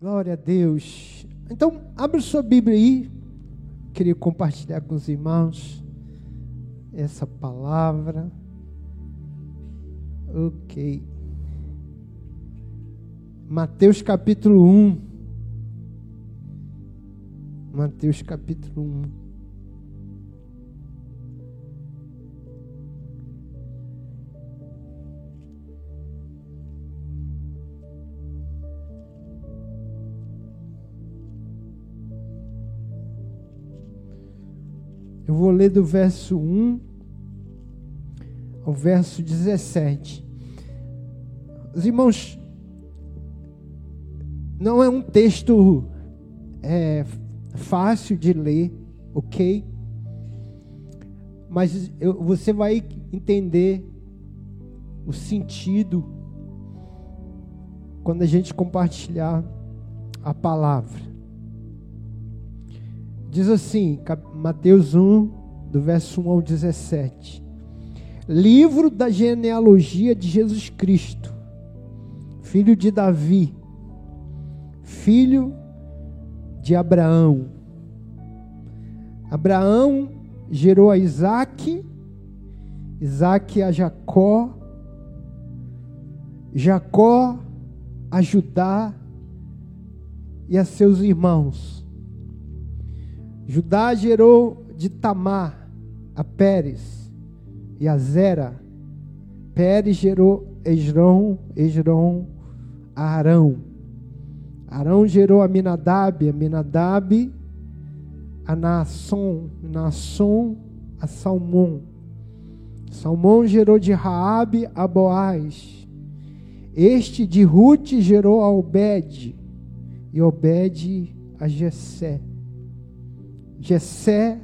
Glória a Deus. Então, abra sua Bíblia aí. Queria compartilhar com os irmãos essa palavra. Ok. Mateus capítulo 1. Mateus capítulo 1. Eu vou ler do verso 1 ao verso 17. Os irmãos, não é um texto é, fácil de ler, ok? Mas eu, você vai entender o sentido quando a gente compartilhar a palavra. Diz assim, Mateus 1, do verso 1 ao 17. Livro da genealogia de Jesus Cristo, filho de Davi, filho de Abraão. Abraão gerou a Isaac, Isaac a Jacó, Jacó a Judá e a seus irmãos. Judá gerou de Tamar a Pérez e a Zera. Pérez gerou Esrom, Esrom a Arão. Arão gerou a Minadab, a Minadab a Naasson, Naasson a Salmão. Salmão gerou de Raabe a Boaz. Este de Ruth gerou a Obed, e Obed a Jessé. Jessé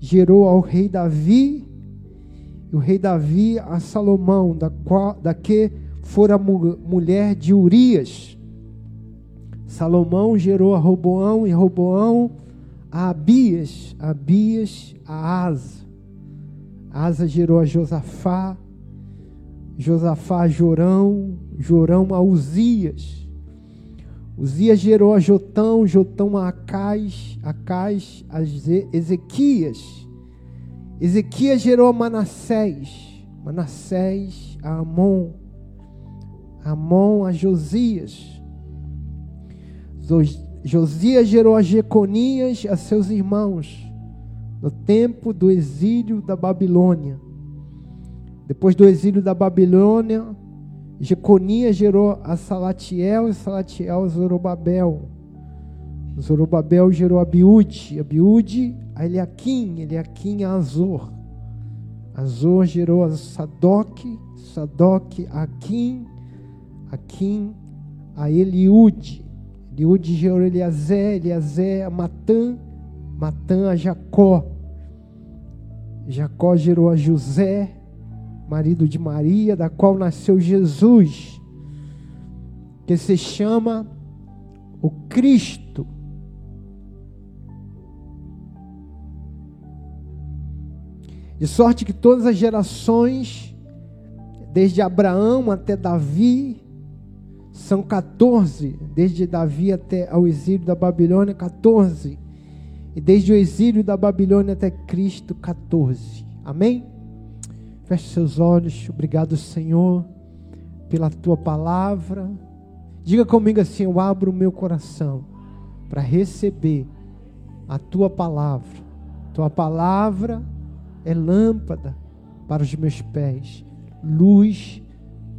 gerou ao rei Davi, e o rei Davi a Salomão, da, qual, da que fora mulher de Urias. Salomão gerou a Roboão, e Roboão a Abias, Abias a Asa. Asa gerou a Josafá, Josafá a Jorão, Jorão a Uzias. Uzias gerou a Jotão, Jotão a Acais, Acais a Ezequias. Ezequias gerou a Manassés, Manassés a Amon, Amon a Josias. Josias gerou a Jeconias a seus irmãos, no tempo do exílio da Babilônia. Depois do exílio da Babilônia, Jeconias gerou a Salatiel e Salatiel a Zorobabel. Zorobabel gerou Abiúde, Abiúde a Eliakim, Eliakim a Azor. Azor gerou a Sadoc, Sadoc a Aquim, Aquim a Eliúde. Eliúde gerou Eliazé, Eliazé a Matã, Matã a Jacó. Jacó gerou a José, marido de Maria, da qual nasceu Jesus, que se chama o Cristo. De sorte que todas as gerações, desde Abraão até Davi, são 14, desde Davi até ao exílio da Babilônia, 14. E desde o exílio da Babilônia até Cristo, 14. Amém? Feche seus olhos. Obrigado, Senhor, pela tua palavra. Diga comigo assim: Eu abro o meu coração para receber a tua palavra. Tua palavra é lâmpada para os meus pés, luz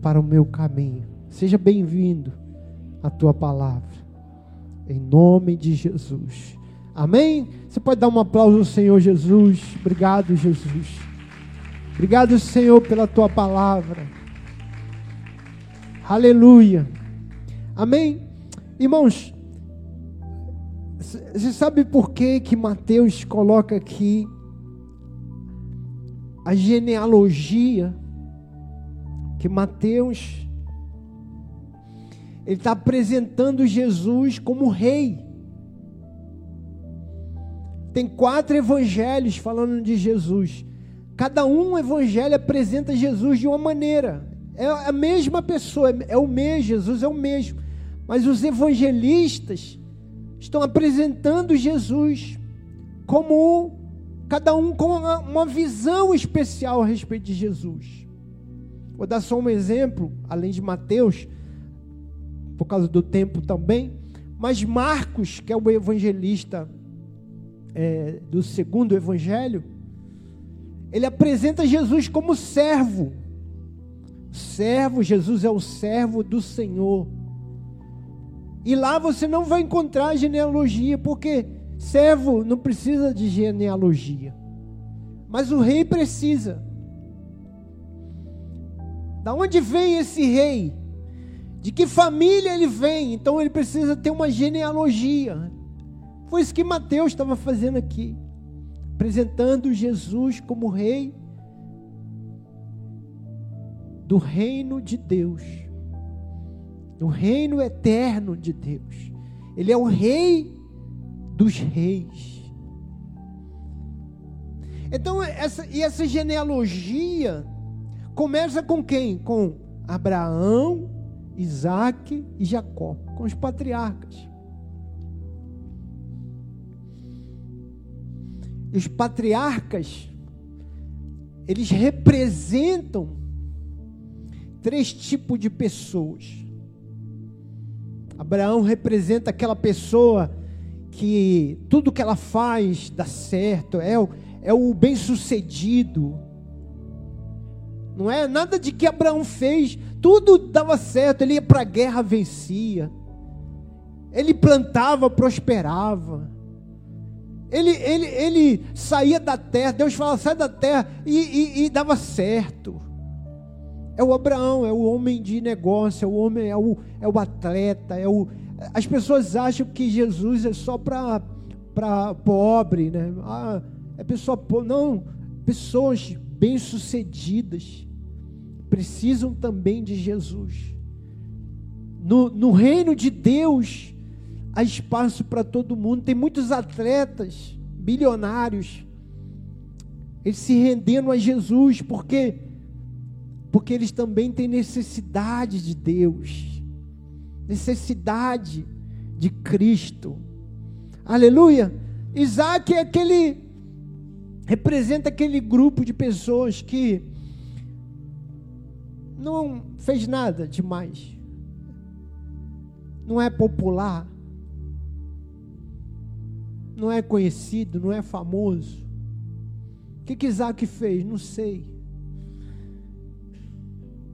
para o meu caminho. Seja bem-vindo à tua palavra. Em nome de Jesus. Amém? Você pode dar um aplauso ao Senhor Jesus. Obrigado, Jesus. Obrigado, Senhor, pela tua palavra. Aleluia. Amém? Irmãos, você sabe por que que Mateus coloca aqui a genealogia que Mateus ele está apresentando Jesus como rei. Tem quatro evangelhos falando de Jesus. Cada um evangelho apresenta Jesus de uma maneira. É a mesma pessoa, é o mesmo, Jesus é o mesmo. Mas os evangelistas estão apresentando Jesus como cada um com uma visão especial a respeito de Jesus. Vou dar só um exemplo, além de Mateus, por causa do tempo também, mas Marcos, que é o evangelista é, do segundo evangelho, ele apresenta Jesus como servo. Servo, Jesus é o servo do Senhor. E lá você não vai encontrar genealogia, porque servo não precisa de genealogia. Mas o rei precisa. Da onde vem esse rei? De que família ele vem? Então ele precisa ter uma genealogia. Foi isso que Mateus estava fazendo aqui, apresentando Jesus como rei do reino de Deus, do reino eterno de Deus. Ele é o rei dos reis. Então, essa, e essa genealogia começa com quem? Com Abraão, Isaac e Jacó, com os patriarcas. E os patriarcas, eles representam três tipos de pessoas. Abraão representa aquela pessoa que tudo que ela faz dá certo, é o, é o bem-sucedido. Não é nada de que Abraão fez, tudo dava certo, ele ia para a guerra, vencia. Ele plantava, prosperava. Ele, ele, ele saía da terra, Deus falava, sai da terra, e, e, e, dava certo. É o Abraão, é o homem de negócio, é o homem, é o, é o atleta, é o. As pessoas acham que Jesus é só para pobre, né? Ah, é pessoa pobre. Não, pessoas bem-sucedidas precisam também de Jesus. No, no reino de Deus, há espaço para todo mundo. Tem muitos atletas bilionários, eles se rendendo a Jesus, porque porque eles também têm necessidade de Deus, necessidade de Cristo. Aleluia! Isaac é aquele representa aquele grupo de pessoas que não fez nada demais, não é popular, não é conhecido, não é famoso. O que, que Isaac fez? Não sei.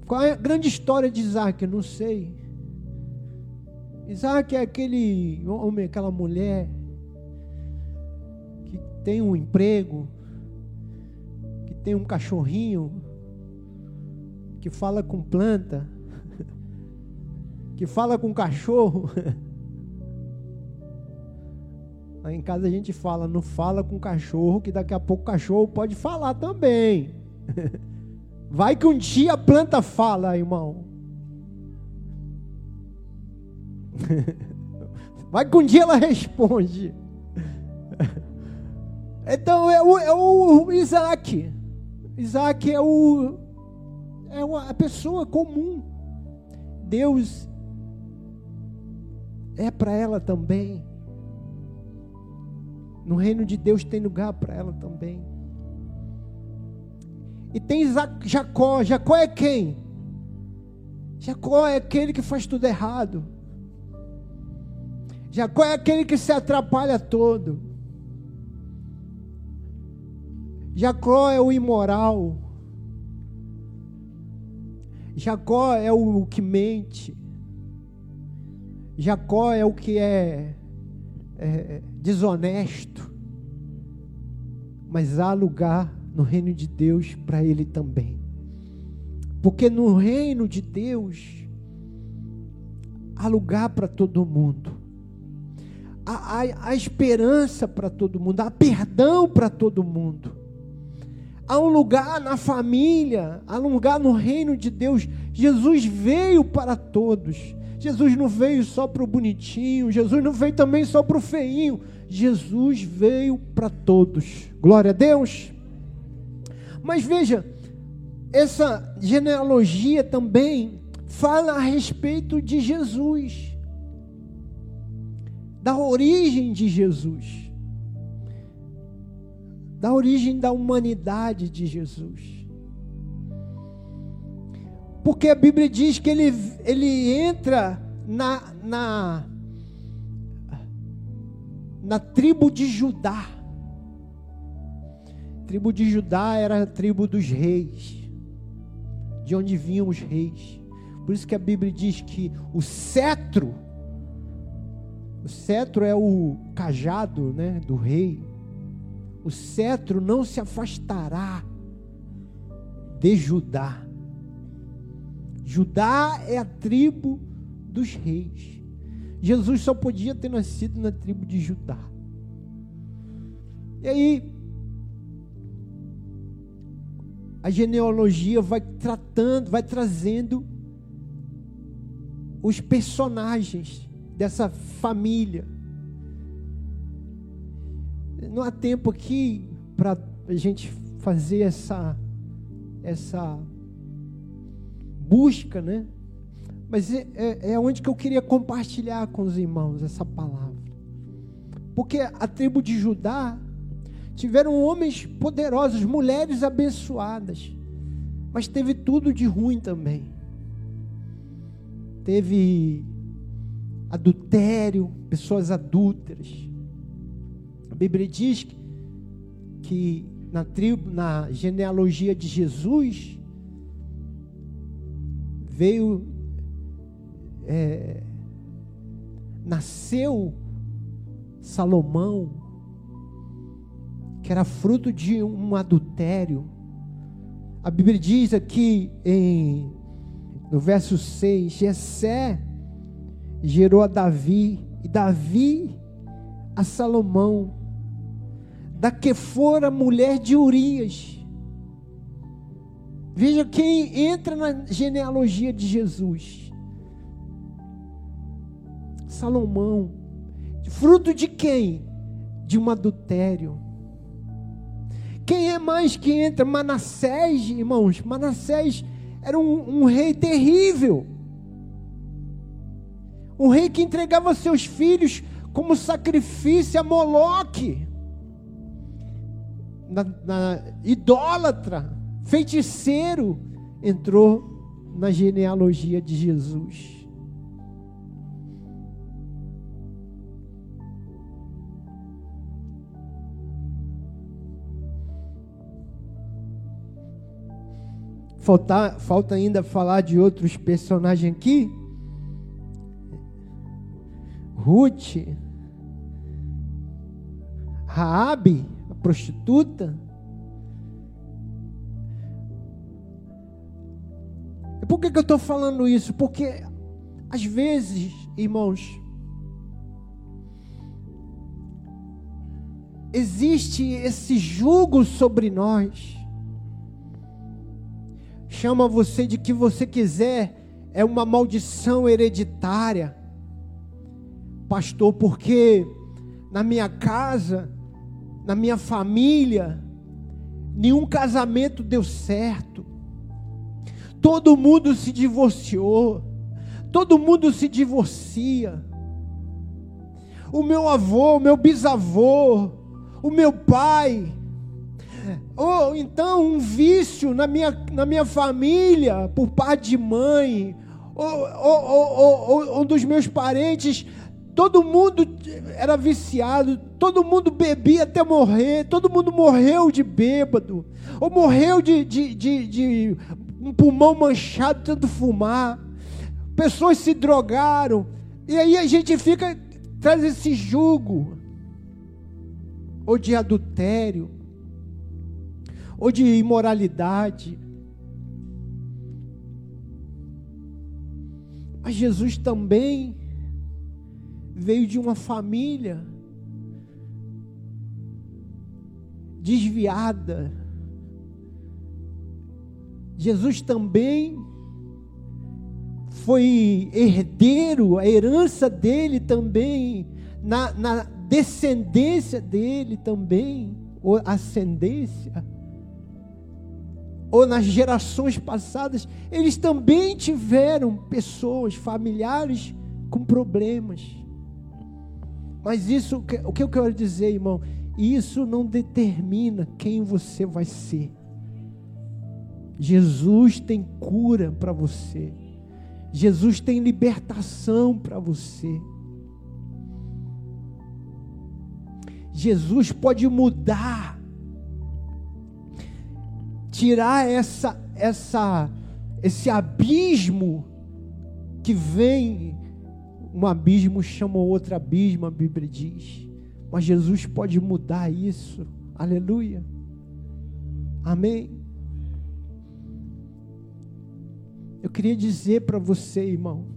Qual é a grande história de Isaac? Não sei. Isaac é aquele homem, aquela mulher que tem um emprego, que tem um cachorrinho, que fala com planta, que fala com cachorro. Em casa a gente fala, não fala com cachorro, que daqui a pouco o cachorro pode falar também. Vai que um dia a planta fala, irmão. Vai que um dia ela responde. Então é o, é o Isaac. Isaac é o é a pessoa comum. Deus é para ela também. No reino de Deus tem lugar para ela também. E tem Jacó. Jacó é quem? Jacó é aquele que faz tudo errado. Jacó é aquele que se atrapalha todo. Jacó é o imoral. Jacó é o que mente. Jacó é o que é é, desonesto, mas há lugar no reino de Deus para ele também. Porque no reino de Deus há lugar para todo mundo, há, há, há esperança para todo mundo, há perdão para todo mundo. Há um lugar na família, há um lugar no reino de Deus. Jesus veio para todos. Jesus não veio só para o bonitinho, Jesus não veio também só para o feinho, Jesus veio para todos. Glória a Deus. Mas veja, essa genealogia também fala a respeito de Jesus. da origem de Jesus, da origem da humanidade de Jesus. Porque a Bíblia diz que ele, ele entra na, na, na tribo de Judá. A tribo de Judá era a tribo dos reis, de onde vinham os reis. Por isso que a Bíblia diz que o cetro, o cetro é o cajado né, do rei. O cetro não se afastará de Judá. Judá é a tribo dos reis. Jesus só podia ter nascido na tribo de Judá. E aí, a genealogia vai tratando, vai trazendo os personagens dessa família. Não há tempo aqui para a gente fazer essa essa busca, né? Mas é, é, é onde que eu queria compartilhar com os irmãos essa palavra. Porque a tribo de Judá tiveram homens poderosos, mulheres abençoadas, mas teve tudo de ruim também teve adultério, pessoas adúlteras. A Bíblia diz que, que na tribo, na genealogia de Jesus, veio, é, nasceu Salomão, que era fruto de um adultério. A Bíblia diz aqui em no verso 6, Jessé gerou a Davi, e Davi a Salomão, da que fora mulher de Urias. Veja quem entra na genealogia de Jesus. Salomão, fruto de quem? De um adultério. Quem é mais que entra? Manassés, irmãos. Manassés era um, um rei terrível. Um rei que entregava seus filhos como sacrifício a Moloque. Na, na, idólatra, feiticeiro, entrou na genealogia de Jesus. Falta, falta ainda falar de outros personagens aqui. Ruth, Raabe, a prostituta. Por que, que eu estou falando isso? Porque às vezes, irmãos, existe esse jugo sobre nós chama você de que você quiser, é uma maldição hereditária. Pastor, porque na minha casa, na minha família, nenhum casamento deu certo. Todo mundo se divorciou. Todo mundo se divorcia. O meu avô, o meu bisavô, o meu pai, ou então um vício na minha, na minha família, por parte de mãe, ou, ou, ou, ou, um dos meus parentes, todo mundo era viciado, todo mundo bebia até morrer, todo mundo morreu de bêbado, ou morreu de, de, de, de um pulmão manchado tanto fumar, pessoas se drogaram, e aí a gente fica, traz esse jugo, ou de adultério, ou de imoralidade. Mas Jesus também veio de uma família desviada. Jesus também foi herdeiro, a herança dele também, na, na descendência dele também, ou ascendência ou nas gerações passadas, eles também tiveram pessoas, familiares com problemas. Mas isso, o que eu quero dizer, irmão? Isso não determina quem você vai ser. Jesus tem cura para você. Jesus tem libertação para você. Jesus pode mudar, tirar essa, essa, esse abismo que vem, um abismo chama outro abismo, a Bíblia diz. Mas Jesus pode mudar isso. Aleluia. Amém. Eu queria dizer para você, irmão,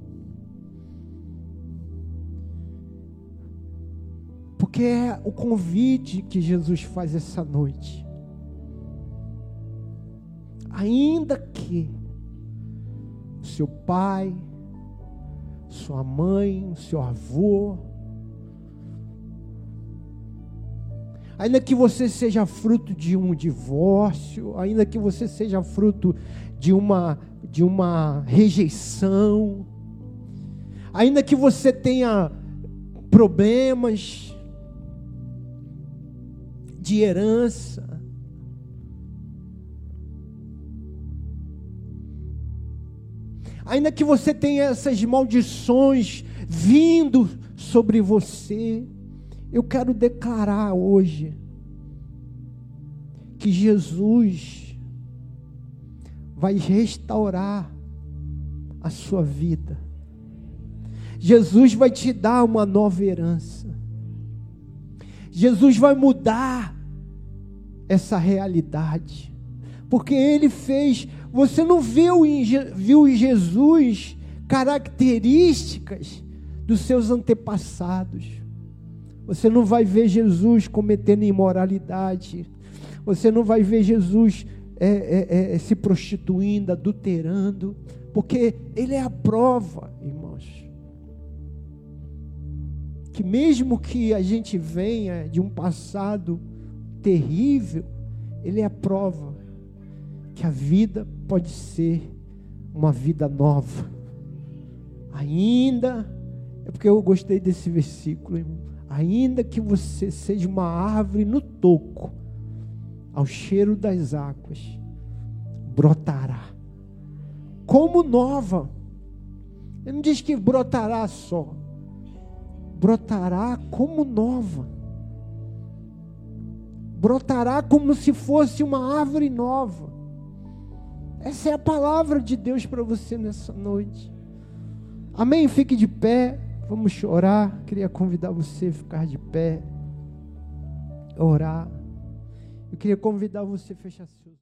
Porque é o convite que Jesus faz essa noite. Ainda que seu pai, sua mãe, seu avô, ainda que você seja fruto de um divórcio, ainda que você seja fruto de uma de uma rejeição, ainda que você tenha problemas, de herança. Ainda que você tenha essas maldições vindo sobre você, eu quero declarar hoje que Jesus vai restaurar a sua vida. Jesus vai te dar uma nova herança. Jesus vai mudar essa realidade. Porque ele fez, você não viu em, viu em Jesus características dos seus antepassados. Você não vai ver Jesus cometendo imoralidade. Você não vai ver Jesus é, é, é, se prostituindo, adulterando. Porque Ele é a prova, irmãos. Que mesmo que a gente venha de um passado terrível, ele é a prova que a vida pode ser uma vida nova. Ainda, é porque eu gostei desse versículo, irmão. Ainda que você seja uma árvore no toco, ao cheiro das águas, brotará. Como nova. Ele não diz que brotará só. Brotará como nova brotará como se fosse uma árvore nova. Essa é a palavra de Deus para você nessa noite. Amém? Fique de pé. Vamos chorar. Queria convidar você a ficar de pé, orar. Eu queria convidar você a fechar